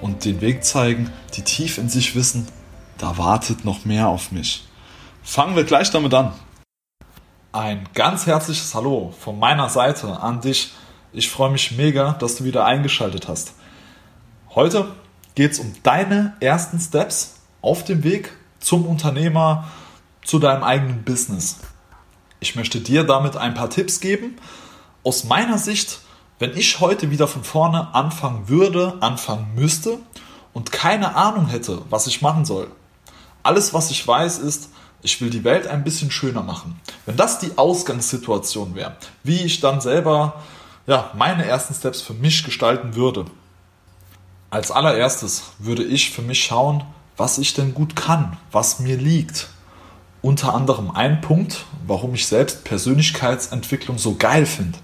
und den Weg zeigen, die tief in sich wissen, da wartet noch mehr auf mich. Fangen wir gleich damit an. Ein ganz herzliches Hallo von meiner Seite an dich. Ich freue mich mega, dass du wieder eingeschaltet hast. Heute geht es um deine ersten Steps auf dem Weg zum Unternehmer, zu deinem eigenen Business. Ich möchte dir damit ein paar Tipps geben. Aus meiner Sicht wenn ich heute wieder von vorne anfangen würde, anfangen müsste und keine Ahnung hätte, was ich machen soll, alles, was ich weiß, ist, ich will die Welt ein bisschen schöner machen. Wenn das die Ausgangssituation wäre, wie ich dann selber ja, meine ersten Steps für mich gestalten würde. Als allererstes würde ich für mich schauen, was ich denn gut kann, was mir liegt. Unter anderem ein Punkt, warum ich selbst Persönlichkeitsentwicklung so geil finde.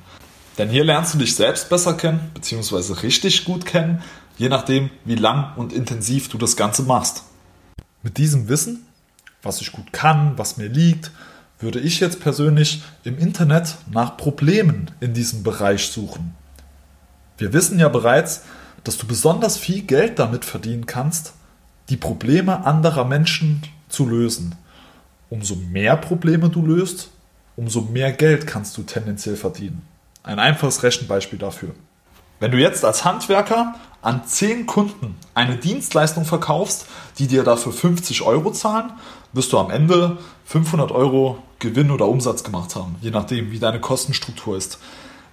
Denn hier lernst du dich selbst besser kennen, beziehungsweise richtig gut kennen, je nachdem, wie lang und intensiv du das Ganze machst. Mit diesem Wissen, was ich gut kann, was mir liegt, würde ich jetzt persönlich im Internet nach Problemen in diesem Bereich suchen. Wir wissen ja bereits, dass du besonders viel Geld damit verdienen kannst, die Probleme anderer Menschen zu lösen. Umso mehr Probleme du löst, umso mehr Geld kannst du tendenziell verdienen. Ein einfaches Rechenbeispiel dafür. Wenn du jetzt als Handwerker an 10 Kunden eine Dienstleistung verkaufst, die dir dafür 50 Euro zahlen, wirst du am Ende 500 Euro Gewinn oder Umsatz gemacht haben, je nachdem, wie deine Kostenstruktur ist.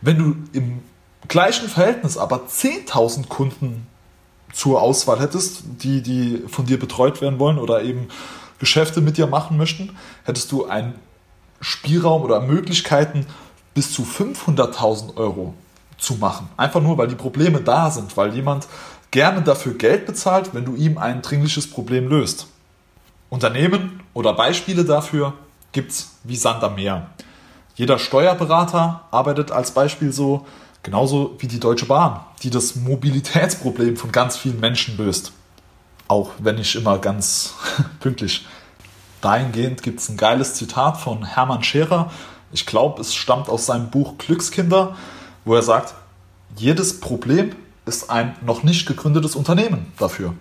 Wenn du im gleichen Verhältnis aber 10.000 Kunden zur Auswahl hättest, die, die von dir betreut werden wollen oder eben Geschäfte mit dir machen möchten, hättest du einen Spielraum oder Möglichkeiten bis zu 500.000 Euro zu machen. Einfach nur, weil die Probleme da sind, weil jemand gerne dafür Geld bezahlt, wenn du ihm ein dringliches Problem löst. Unternehmen oder Beispiele dafür gibt es wie Sand am Meer. Jeder Steuerberater arbeitet als Beispiel so, genauso wie die Deutsche Bahn, die das Mobilitätsproblem von ganz vielen Menschen löst. Auch wenn nicht immer ganz pünktlich. Dahingehend gibt es ein geiles Zitat von Hermann Scherer, ich glaube, es stammt aus seinem Buch Glückskinder, wo er sagt, jedes Problem ist ein noch nicht gegründetes Unternehmen dafür.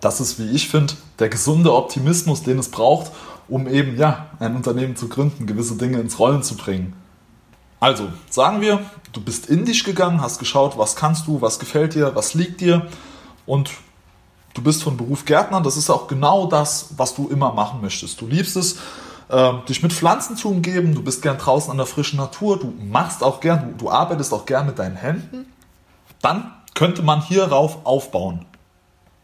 Das ist, wie ich finde, der gesunde Optimismus, den es braucht, um eben ja, ein Unternehmen zu gründen, gewisse Dinge ins Rollen zu bringen. Also, sagen wir, du bist in dich gegangen, hast geschaut, was kannst du, was gefällt dir, was liegt dir und du bist von Beruf Gärtner. Das ist auch genau das, was du immer machen möchtest. Du liebst es, äh, dich mit Pflanzen zu umgeben, du bist gern draußen an der frischen Natur, du machst auch gern, du, du arbeitest auch gern mit deinen Händen, dann könnte man hierauf aufbauen.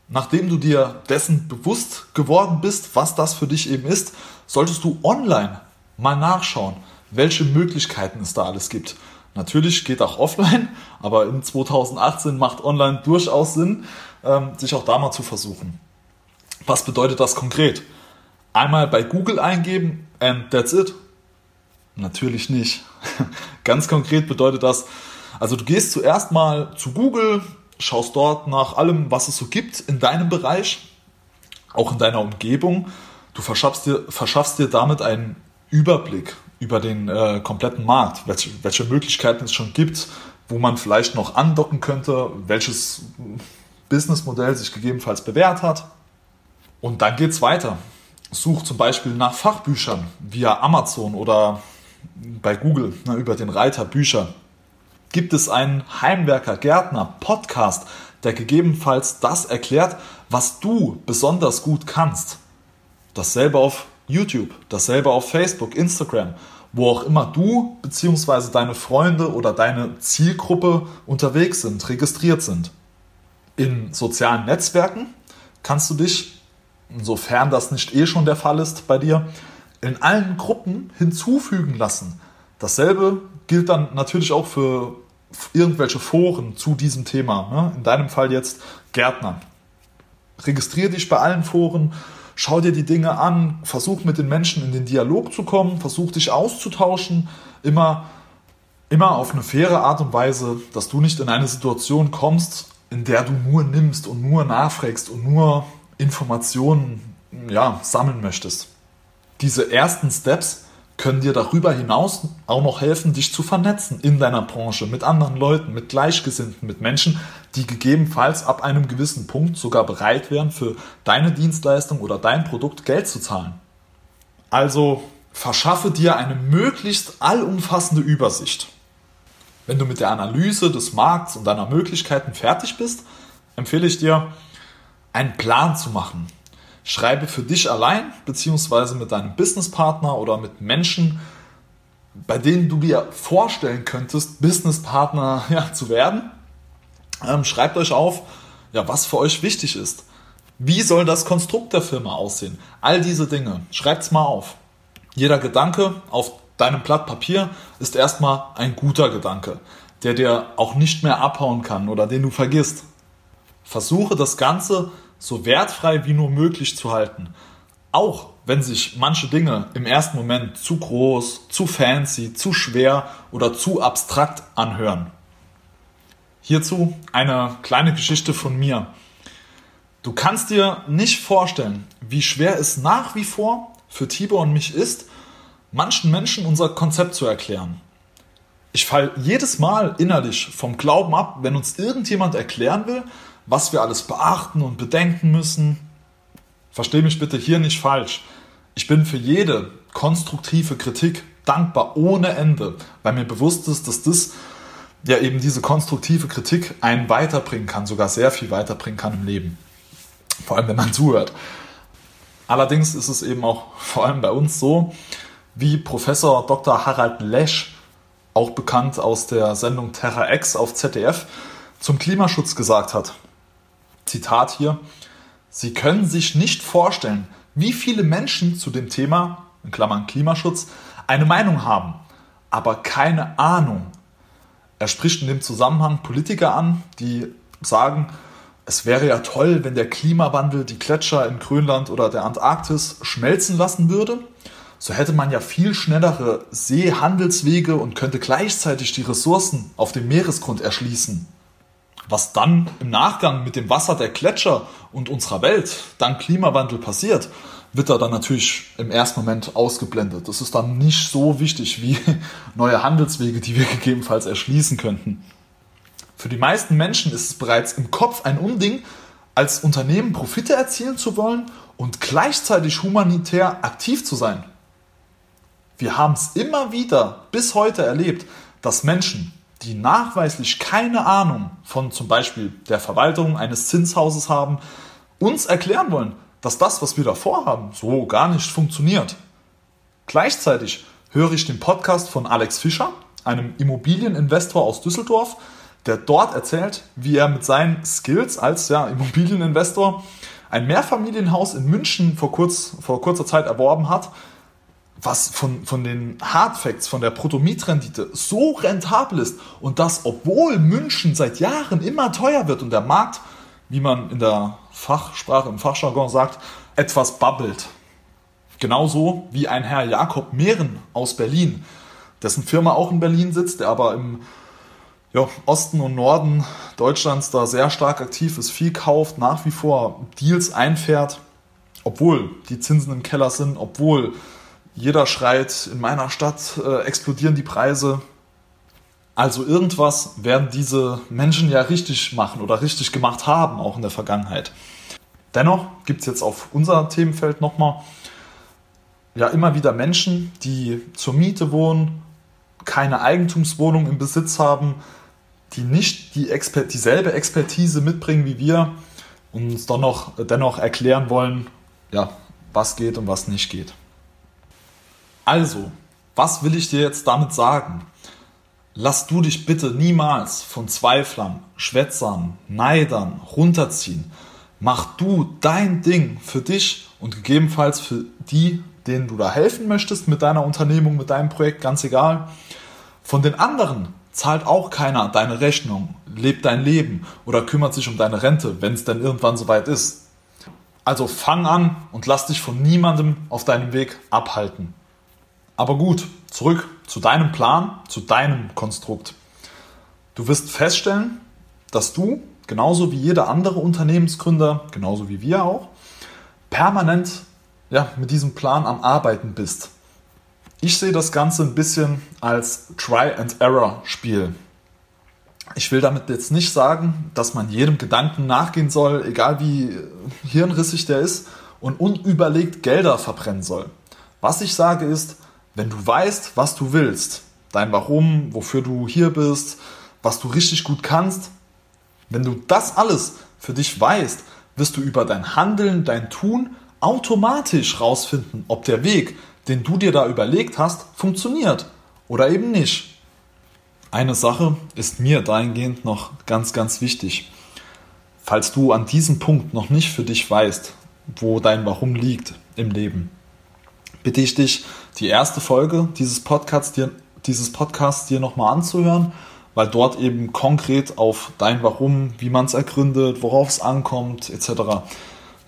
Nachdem du dir dessen bewusst geworden bist, was das für dich eben ist, solltest du online mal nachschauen, welche Möglichkeiten es da alles gibt. Natürlich geht auch offline, aber in 2018 macht online durchaus Sinn, ähm, sich auch da mal zu versuchen. Was bedeutet das konkret? Einmal bei Google eingeben and that's it? Natürlich nicht. Ganz konkret bedeutet das, also du gehst zuerst mal zu Google, schaust dort nach allem, was es so gibt in deinem Bereich, auch in deiner Umgebung. Du verschaffst dir, verschaffst dir damit einen Überblick über den äh, kompletten Markt, welche, welche Möglichkeiten es schon gibt, wo man vielleicht noch andocken könnte, welches Businessmodell sich gegebenenfalls bewährt hat. Und dann geht es weiter such zum Beispiel nach Fachbüchern via Amazon oder bei Google ne, über den Reiter Bücher. Gibt es einen Heimwerker, Gärtner, Podcast, der gegebenenfalls das erklärt, was du besonders gut kannst? Dasselbe auf YouTube, dasselbe auf Facebook, Instagram, wo auch immer du bzw. deine Freunde oder deine Zielgruppe unterwegs sind, registriert sind. In sozialen Netzwerken kannst du dich sofern das nicht eh schon der Fall ist bei dir, in allen Gruppen hinzufügen lassen. Dasselbe gilt dann natürlich auch für irgendwelche Foren zu diesem Thema. Ne? In deinem Fall jetzt Gärtner. registriere dich bei allen Foren, schau dir die Dinge an, versuch mit den Menschen in den Dialog zu kommen, versuch dich auszutauschen, immer, immer auf eine faire Art und Weise, dass du nicht in eine Situation kommst, in der du nur nimmst und nur nachfragst und nur Informationen ja, sammeln möchtest. Diese ersten Steps können dir darüber hinaus auch noch helfen, dich zu vernetzen in deiner Branche mit anderen Leuten, mit Gleichgesinnten, mit Menschen, die gegebenenfalls ab einem gewissen Punkt sogar bereit wären, für deine Dienstleistung oder dein Produkt Geld zu zahlen. Also verschaffe dir eine möglichst allumfassende Übersicht. Wenn du mit der Analyse des Markts und deiner Möglichkeiten fertig bist, empfehle ich dir, einen Plan zu machen, Schreibe für dich allein, beziehungsweise mit deinem Businesspartner oder mit Menschen, bei denen du dir vorstellen könntest, Businesspartner ja, zu werden. Ähm, schreibt euch auf, ja, was für euch wichtig ist. Wie soll das Konstrukt der Firma aussehen? All diese Dinge. Schreibt es mal auf. Jeder Gedanke auf deinem Blatt Papier ist erstmal ein guter Gedanke, der dir auch nicht mehr abhauen kann oder den du vergisst. Versuche das Ganze so wertfrei wie nur möglich zu halten. Auch wenn sich manche Dinge im ersten Moment zu groß, zu fancy, zu schwer oder zu abstrakt anhören. Hierzu eine kleine Geschichte von mir. Du kannst dir nicht vorstellen, wie schwer es nach wie vor für Tibor und mich ist, manchen Menschen unser Konzept zu erklären. Ich falle jedes Mal innerlich vom Glauben ab, wenn uns irgendjemand erklären will, was wir alles beachten und bedenken müssen. Verstehe mich bitte hier nicht falsch. Ich bin für jede konstruktive Kritik dankbar ohne Ende, weil mir bewusst ist, dass das ja eben diese konstruktive Kritik einen weiterbringen kann, sogar sehr viel weiterbringen kann im Leben. Vor allem, wenn man zuhört. Allerdings ist es eben auch vor allem bei uns so, wie Professor Dr. Harald Lesch, auch bekannt aus der Sendung Terra X auf ZDF, zum Klimaschutz gesagt hat. Zitat hier, Sie können sich nicht vorstellen, wie viele Menschen zu dem Thema, in Klammern Klimaschutz, eine Meinung haben, aber keine Ahnung. Er spricht in dem Zusammenhang Politiker an, die sagen, es wäre ja toll, wenn der Klimawandel die Gletscher in Grönland oder der Antarktis schmelzen lassen würde. So hätte man ja viel schnellere Seehandelswege und könnte gleichzeitig die Ressourcen auf dem Meeresgrund erschließen. Was dann im Nachgang mit dem Wasser der Gletscher und unserer Welt dank Klimawandel passiert, wird da dann natürlich im ersten Moment ausgeblendet. Das ist dann nicht so wichtig wie neue Handelswege, die wir gegebenenfalls erschließen könnten. Für die meisten Menschen ist es bereits im Kopf ein Unding, als Unternehmen Profite erzielen zu wollen und gleichzeitig humanitär aktiv zu sein. Wir haben es immer wieder bis heute erlebt, dass Menschen, die nachweislich keine Ahnung von zum Beispiel der Verwaltung eines Zinshauses haben, uns erklären wollen, dass das, was wir da vorhaben, so gar nicht funktioniert. Gleichzeitig höre ich den Podcast von Alex Fischer, einem Immobilieninvestor aus Düsseldorf, der dort erzählt, wie er mit seinen Skills als ja, Immobilieninvestor ein Mehrfamilienhaus in München vor, kurz, vor kurzer Zeit erworben hat was von, von den Hardfacts, von der Bruttomietrendite so rentabel ist und das, obwohl München seit Jahren immer teuer wird und der Markt, wie man in der Fachsprache, im Fachjargon sagt, etwas bubbelt. Genauso wie ein Herr Jakob Mehren aus Berlin, dessen Firma auch in Berlin sitzt, der aber im ja, Osten und Norden Deutschlands da sehr stark aktiv ist, viel kauft, nach wie vor Deals einfährt, obwohl die Zinsen im Keller sind, obwohl jeder schreit, in meiner Stadt äh, explodieren die Preise. Also irgendwas werden diese Menschen ja richtig machen oder richtig gemacht haben, auch in der Vergangenheit. Dennoch gibt es jetzt auf unser Themenfeld nochmal ja immer wieder Menschen, die zur Miete wohnen, keine Eigentumswohnung im Besitz haben, die nicht die Exper dieselbe Expertise mitbringen wie wir und uns dennoch, dennoch erklären wollen, ja, was geht und was nicht geht. Also, was will ich dir jetzt damit sagen? Lass du dich bitte niemals von Zweiflern, Schwätzern, Neidern runterziehen. Mach du dein Ding für dich und gegebenenfalls für die, denen du da helfen möchtest mit deiner Unternehmung, mit deinem Projekt, ganz egal. Von den anderen zahlt auch keiner deine Rechnung, lebt dein Leben oder kümmert sich um deine Rente, wenn es denn irgendwann soweit ist. Also fang an und lass dich von niemandem auf deinem Weg abhalten. Aber gut, zurück zu deinem Plan, zu deinem Konstrukt. Du wirst feststellen, dass du, genauso wie jeder andere Unternehmensgründer, genauso wie wir auch, permanent ja, mit diesem Plan am Arbeiten bist. Ich sehe das Ganze ein bisschen als Try-and-Error-Spiel. Ich will damit jetzt nicht sagen, dass man jedem Gedanken nachgehen soll, egal wie hirnrissig der ist, und unüberlegt Gelder verbrennen soll. Was ich sage ist, wenn du weißt, was du willst, dein Warum, wofür du hier bist, was du richtig gut kannst, wenn du das alles für dich weißt, wirst du über dein Handeln, dein Tun automatisch rausfinden, ob der Weg, den du dir da überlegt hast, funktioniert oder eben nicht. Eine Sache ist mir dahingehend noch ganz, ganz wichtig. Falls du an diesem Punkt noch nicht für dich weißt, wo dein Warum liegt im Leben, bitte ich dich, die erste Folge dieses Podcasts dir, dieses Podcasts dir nochmal anzuhören, weil dort eben konkret auf dein Warum, wie man es ergründet, worauf es ankommt, etc.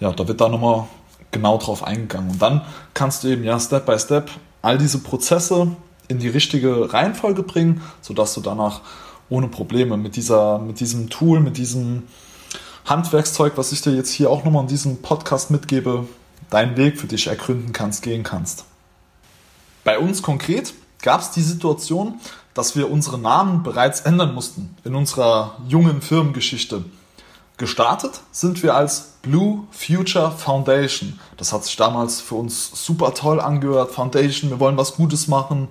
Ja, da wird da nochmal genau drauf eingegangen. Und dann kannst du eben ja Step by Step all diese Prozesse in die richtige Reihenfolge bringen, sodass du danach ohne Probleme mit, dieser, mit diesem Tool, mit diesem Handwerkszeug, was ich dir jetzt hier auch nochmal in diesem Podcast mitgebe, deinen Weg für dich ergründen kannst, gehen kannst. Bei uns konkret gab es die Situation, dass wir unsere Namen bereits ändern mussten in unserer jungen Firmengeschichte. Gestartet sind wir als Blue Future Foundation. Das hat sich damals für uns super toll angehört. Foundation, wir wollen was Gutes machen.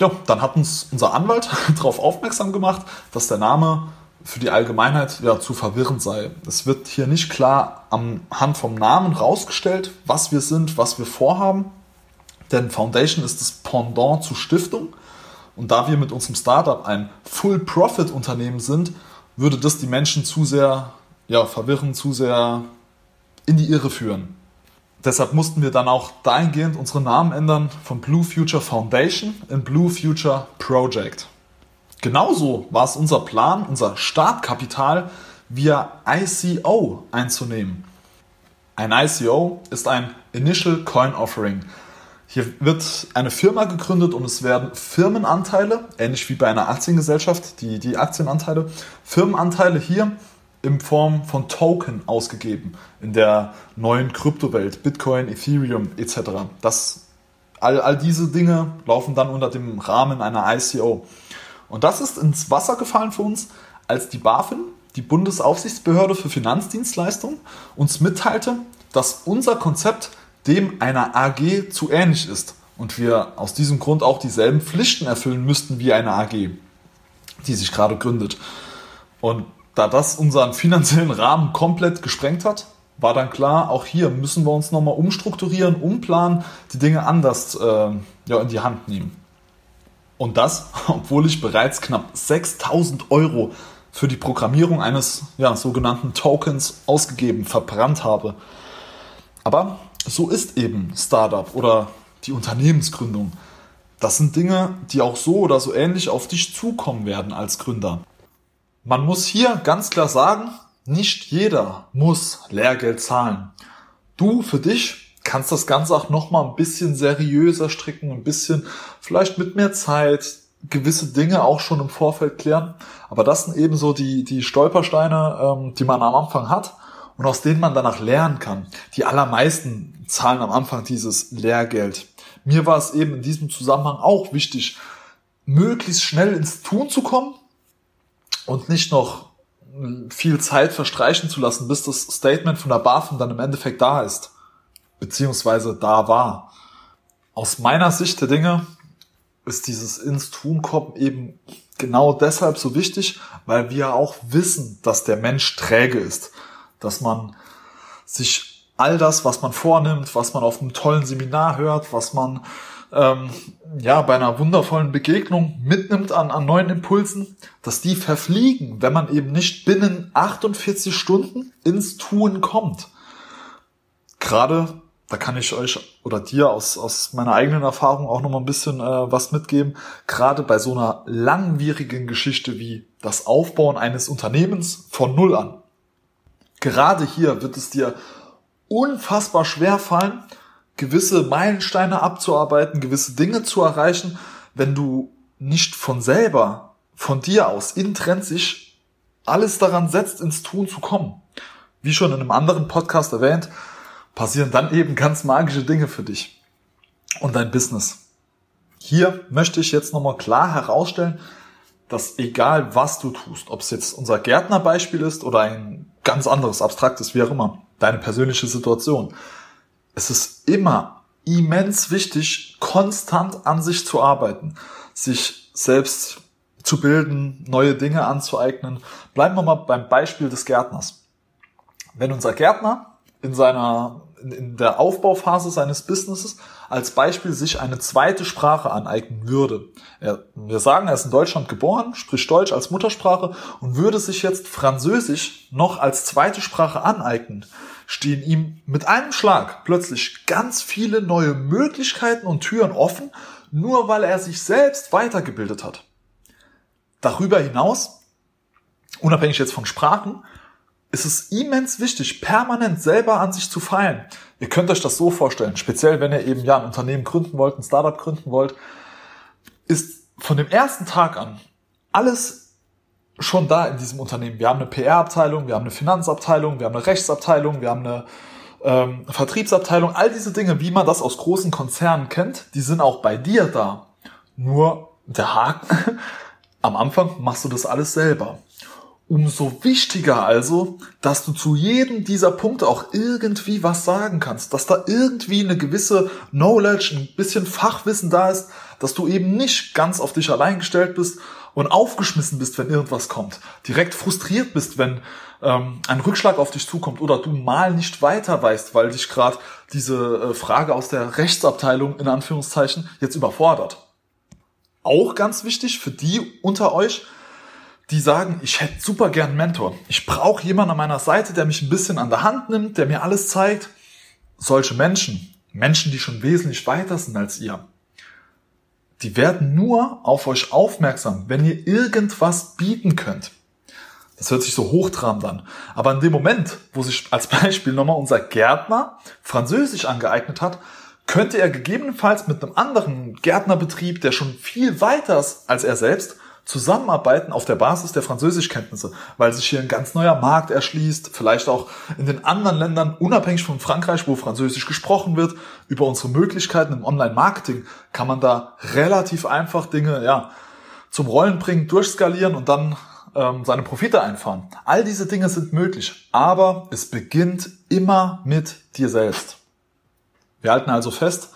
Ja, dann hat uns unser Anwalt darauf aufmerksam gemacht, dass der Name für die Allgemeinheit ja zu verwirrend sei. Es wird hier nicht klar am Hand vom Namen rausgestellt, was wir sind, was wir vorhaben. Denn Foundation ist das Pendant zu Stiftung. Und da wir mit unserem Startup ein Full-Profit-Unternehmen sind, würde das die Menschen zu sehr ja, verwirren, zu sehr in die Irre führen. Deshalb mussten wir dann auch dahingehend unsere Namen ändern von Blue Future Foundation in Blue Future Project. Genauso war es unser Plan, unser Startkapital via ICO einzunehmen. Ein ICO ist ein Initial Coin Offering. Hier wird eine Firma gegründet und es werden Firmenanteile, ähnlich wie bei einer Aktiengesellschaft, die, die Aktienanteile, Firmenanteile hier in Form von Token ausgegeben in der neuen Kryptowelt, Bitcoin, Ethereum etc. Das, all, all diese Dinge laufen dann unter dem Rahmen einer ICO. Und das ist ins Wasser gefallen für uns, als die BaFin, die Bundesaufsichtsbehörde für Finanzdienstleistungen, uns mitteilte, dass unser Konzept dem einer AG zu ähnlich ist und wir aus diesem Grund auch dieselben Pflichten erfüllen müssten wie eine AG, die sich gerade gründet. Und da das unseren finanziellen Rahmen komplett gesprengt hat, war dann klar, auch hier müssen wir uns nochmal umstrukturieren, umplanen, die Dinge anders äh, ja, in die Hand nehmen. Und das, obwohl ich bereits knapp 6000 Euro für die Programmierung eines ja, sogenannten Tokens ausgegeben, verbrannt habe. Aber so ist eben Startup oder die Unternehmensgründung. Das sind Dinge, die auch so oder so ähnlich auf dich zukommen werden als Gründer. Man muss hier ganz klar sagen, nicht jeder muss Lehrgeld zahlen. Du für dich kannst das Ganze auch nochmal ein bisschen seriöser stricken, ein bisschen vielleicht mit mehr Zeit, gewisse Dinge auch schon im Vorfeld klären. Aber das sind eben so die, die Stolpersteine, ähm, die man am Anfang hat und aus denen man danach lernen kann. Die allermeisten zahlen am Anfang dieses Lehrgeld. Mir war es eben in diesem Zusammenhang auch wichtig, möglichst schnell ins Tun zu kommen und nicht noch viel Zeit verstreichen zu lassen, bis das Statement von der BaFin dann im Endeffekt da ist, beziehungsweise da war. Aus meiner Sicht der Dinge ist dieses ins Tun kommen eben genau deshalb so wichtig, weil wir auch wissen, dass der Mensch träge ist, dass man sich all das, was man vornimmt, was man auf einem tollen Seminar hört, was man ähm, ja, bei einer wundervollen Begegnung mitnimmt an, an neuen Impulsen, dass die verfliegen, wenn man eben nicht binnen 48 Stunden ins Tun kommt. Gerade, da kann ich euch oder dir aus, aus meiner eigenen Erfahrung auch nochmal ein bisschen äh, was mitgeben, gerade bei so einer langwierigen Geschichte wie das Aufbauen eines Unternehmens von Null an. Gerade hier wird es dir unfassbar schwer fallen, gewisse Meilensteine abzuarbeiten, gewisse Dinge zu erreichen, wenn du nicht von selber, von dir aus, intrinsisch alles daran setzt, ins Tun zu kommen. Wie schon in einem anderen Podcast erwähnt, passieren dann eben ganz magische Dinge für dich und dein Business. Hier möchte ich jetzt nochmal klar herausstellen, dass egal was du tust, ob es jetzt unser Gärtnerbeispiel ist oder ein ganz anderes, abstraktes, wie auch immer, deine persönliche Situation, es ist immer immens wichtig, konstant an sich zu arbeiten, sich selbst zu bilden, neue Dinge anzueignen. Bleiben wir mal beim Beispiel des Gärtners. Wenn unser Gärtner in seiner in der Aufbauphase seines Businesses als Beispiel sich eine zweite Sprache aneignen würde. Er, wir sagen, er ist in Deutschland geboren, spricht Deutsch als Muttersprache und würde sich jetzt Französisch noch als zweite Sprache aneignen, stehen ihm mit einem Schlag plötzlich ganz viele neue Möglichkeiten und Türen offen, nur weil er sich selbst weitergebildet hat. Darüber hinaus, unabhängig jetzt von Sprachen, ist es immens wichtig, permanent selber an sich zu feilen. Ihr könnt euch das so vorstellen, speziell wenn ihr eben ja ein Unternehmen gründen wollt, ein Startup gründen wollt, ist von dem ersten Tag an alles schon da in diesem Unternehmen. Wir haben eine PR-Abteilung, wir haben eine Finanzabteilung, wir haben eine Rechtsabteilung, wir haben eine ähm, Vertriebsabteilung. All diese Dinge, wie man das aus großen Konzernen kennt, die sind auch bei dir da. Nur der Haken, am Anfang machst du das alles selber. Umso wichtiger also, dass du zu jedem dieser Punkte auch irgendwie was sagen kannst, dass da irgendwie eine gewisse Knowledge, ein bisschen Fachwissen da ist, dass du eben nicht ganz auf dich allein gestellt bist und aufgeschmissen bist, wenn irgendwas kommt, direkt frustriert bist, wenn ähm, ein Rückschlag auf dich zukommt oder du mal nicht weiter weißt, weil dich gerade diese äh, Frage aus der Rechtsabteilung in Anführungszeichen jetzt überfordert. Auch ganz wichtig für die unter euch, die sagen, ich hätte super gern einen Mentor. Ich brauche jemanden an meiner Seite, der mich ein bisschen an der Hand nimmt, der mir alles zeigt. Solche Menschen, Menschen, die schon wesentlich weiter sind als ihr, die werden nur auf euch aufmerksam, wenn ihr irgendwas bieten könnt. Das hört sich so hochtrabend an. Aber in dem Moment, wo sich als Beispiel nochmal unser Gärtner Französisch angeeignet hat, könnte er gegebenenfalls mit einem anderen Gärtnerbetrieb, der schon viel weiter ist als er selbst, zusammenarbeiten auf der Basis der Französischkenntnisse, weil sich hier ein ganz neuer Markt erschließt, vielleicht auch in den anderen Ländern, unabhängig von Frankreich, wo Französisch gesprochen wird, über unsere Möglichkeiten im Online-Marketing kann man da relativ einfach Dinge ja, zum Rollen bringen, durchskalieren und dann ähm, seine Profite einfahren. All diese Dinge sind möglich, aber es beginnt immer mit dir selbst. Wir halten also fest,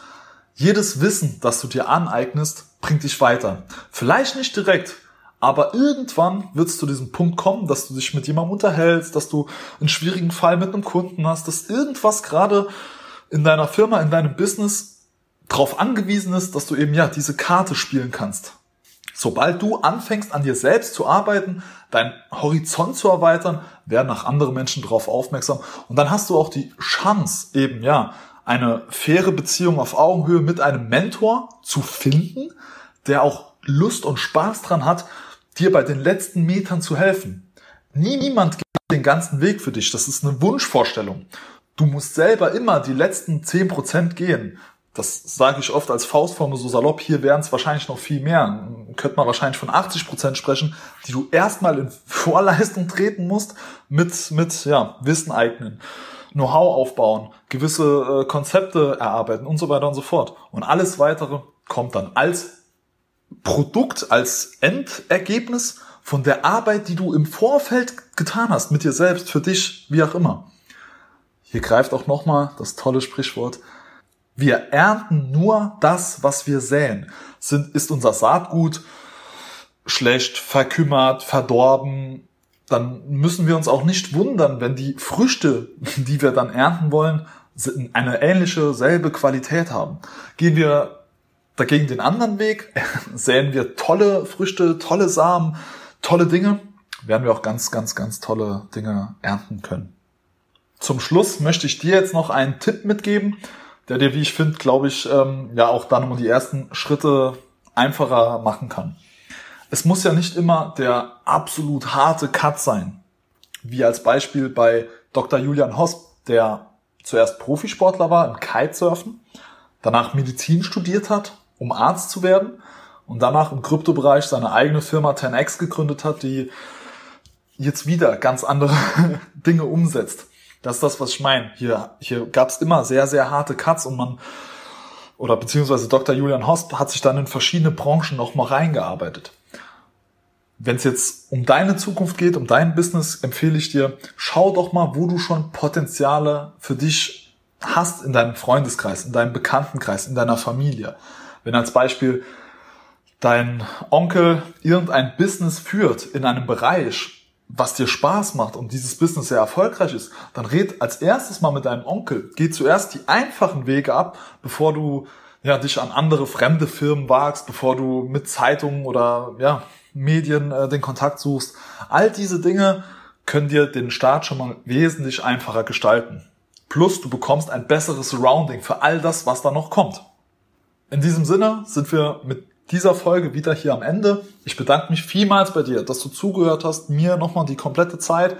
jedes Wissen, das du dir aneignest, bringt dich weiter. Vielleicht nicht direkt, aber irgendwann wird es zu diesem Punkt kommen, dass du dich mit jemandem unterhältst, dass du einen schwierigen Fall mit einem Kunden hast, dass irgendwas gerade in deiner Firma, in deinem Business darauf angewiesen ist, dass du eben ja diese Karte spielen kannst. Sobald du anfängst an dir selbst zu arbeiten, deinen Horizont zu erweitern, werden auch andere Menschen darauf aufmerksam und dann hast du auch die Chance eben ja eine faire Beziehung auf Augenhöhe mit einem Mentor zu finden, der auch Lust und Spaß dran hat, dir bei den letzten Metern zu helfen. Niemand geht den ganzen Weg für dich. Das ist eine Wunschvorstellung. Du musst selber immer die letzten 10% gehen. Das sage ich oft als Faustformel so salopp. Hier wären es wahrscheinlich noch viel mehr. Könnte man wahrscheinlich von 80% sprechen, die du erstmal in Vorleistung treten musst mit, mit ja, Wissen eignen. Know-how aufbauen, gewisse äh, Konzepte erarbeiten und so weiter und so fort. Und alles weitere kommt dann als Produkt, als Endergebnis von der Arbeit, die du im Vorfeld getan hast, mit dir selbst, für dich, wie auch immer. Hier greift auch nochmal das tolle Sprichwort. Wir ernten nur das, was wir säen. Sind, ist unser Saatgut schlecht, verkümmert, verdorben, dann müssen wir uns auch nicht wundern, wenn die Früchte, die wir dann ernten wollen, eine ähnliche, selbe Qualität haben. Gehen wir dagegen den anderen Weg, säen wir tolle Früchte, tolle Samen, tolle Dinge, werden wir auch ganz, ganz, ganz tolle Dinge ernten können. Zum Schluss möchte ich dir jetzt noch einen Tipp mitgeben, der dir, wie ich finde, glaube ich, ähm, ja auch dann um die ersten Schritte einfacher machen kann. Es muss ja nicht immer der absolut harte Cut sein. Wie als Beispiel bei Dr. Julian Hosp, der zuerst Profisportler war im Kitesurfen, danach Medizin studiert hat, um Arzt zu werden und danach im Kryptobereich seine eigene Firma 10x gegründet hat, die jetzt wieder ganz andere Dinge umsetzt. Das ist das, was ich meine. Hier, hier gab es immer sehr, sehr harte Cuts und man, oder beziehungsweise Dr. Julian Host hat sich dann in verschiedene Branchen nochmal reingearbeitet. Wenn es jetzt um deine Zukunft geht, um dein Business, empfehle ich dir, schau doch mal, wo du schon Potenziale für dich hast in deinem Freundeskreis, in deinem Bekanntenkreis, in deiner Familie. Wenn als Beispiel dein Onkel irgendein Business führt in einem Bereich, was dir Spaß macht und dieses Business sehr erfolgreich ist, dann red als erstes mal mit deinem Onkel. Geh zuerst die einfachen Wege ab, bevor du ja, dich an andere fremde Firmen wagst, bevor du mit Zeitungen oder ja, Medien äh, den Kontakt suchst. All diese Dinge können dir den Start schon mal wesentlich einfacher gestalten. Plus du bekommst ein besseres Surrounding für all das, was da noch kommt. In diesem Sinne sind wir mit dieser Folge wieder hier am Ende. Ich bedanke mich vielmals bei dir, dass du zugehört hast, mir nochmal die komplette Zeit.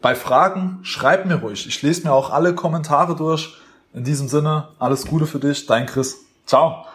Bei Fragen schreib mir ruhig. Ich lese mir auch alle Kommentare durch. In diesem Sinne, alles Gute für dich, dein Chris. Ciao.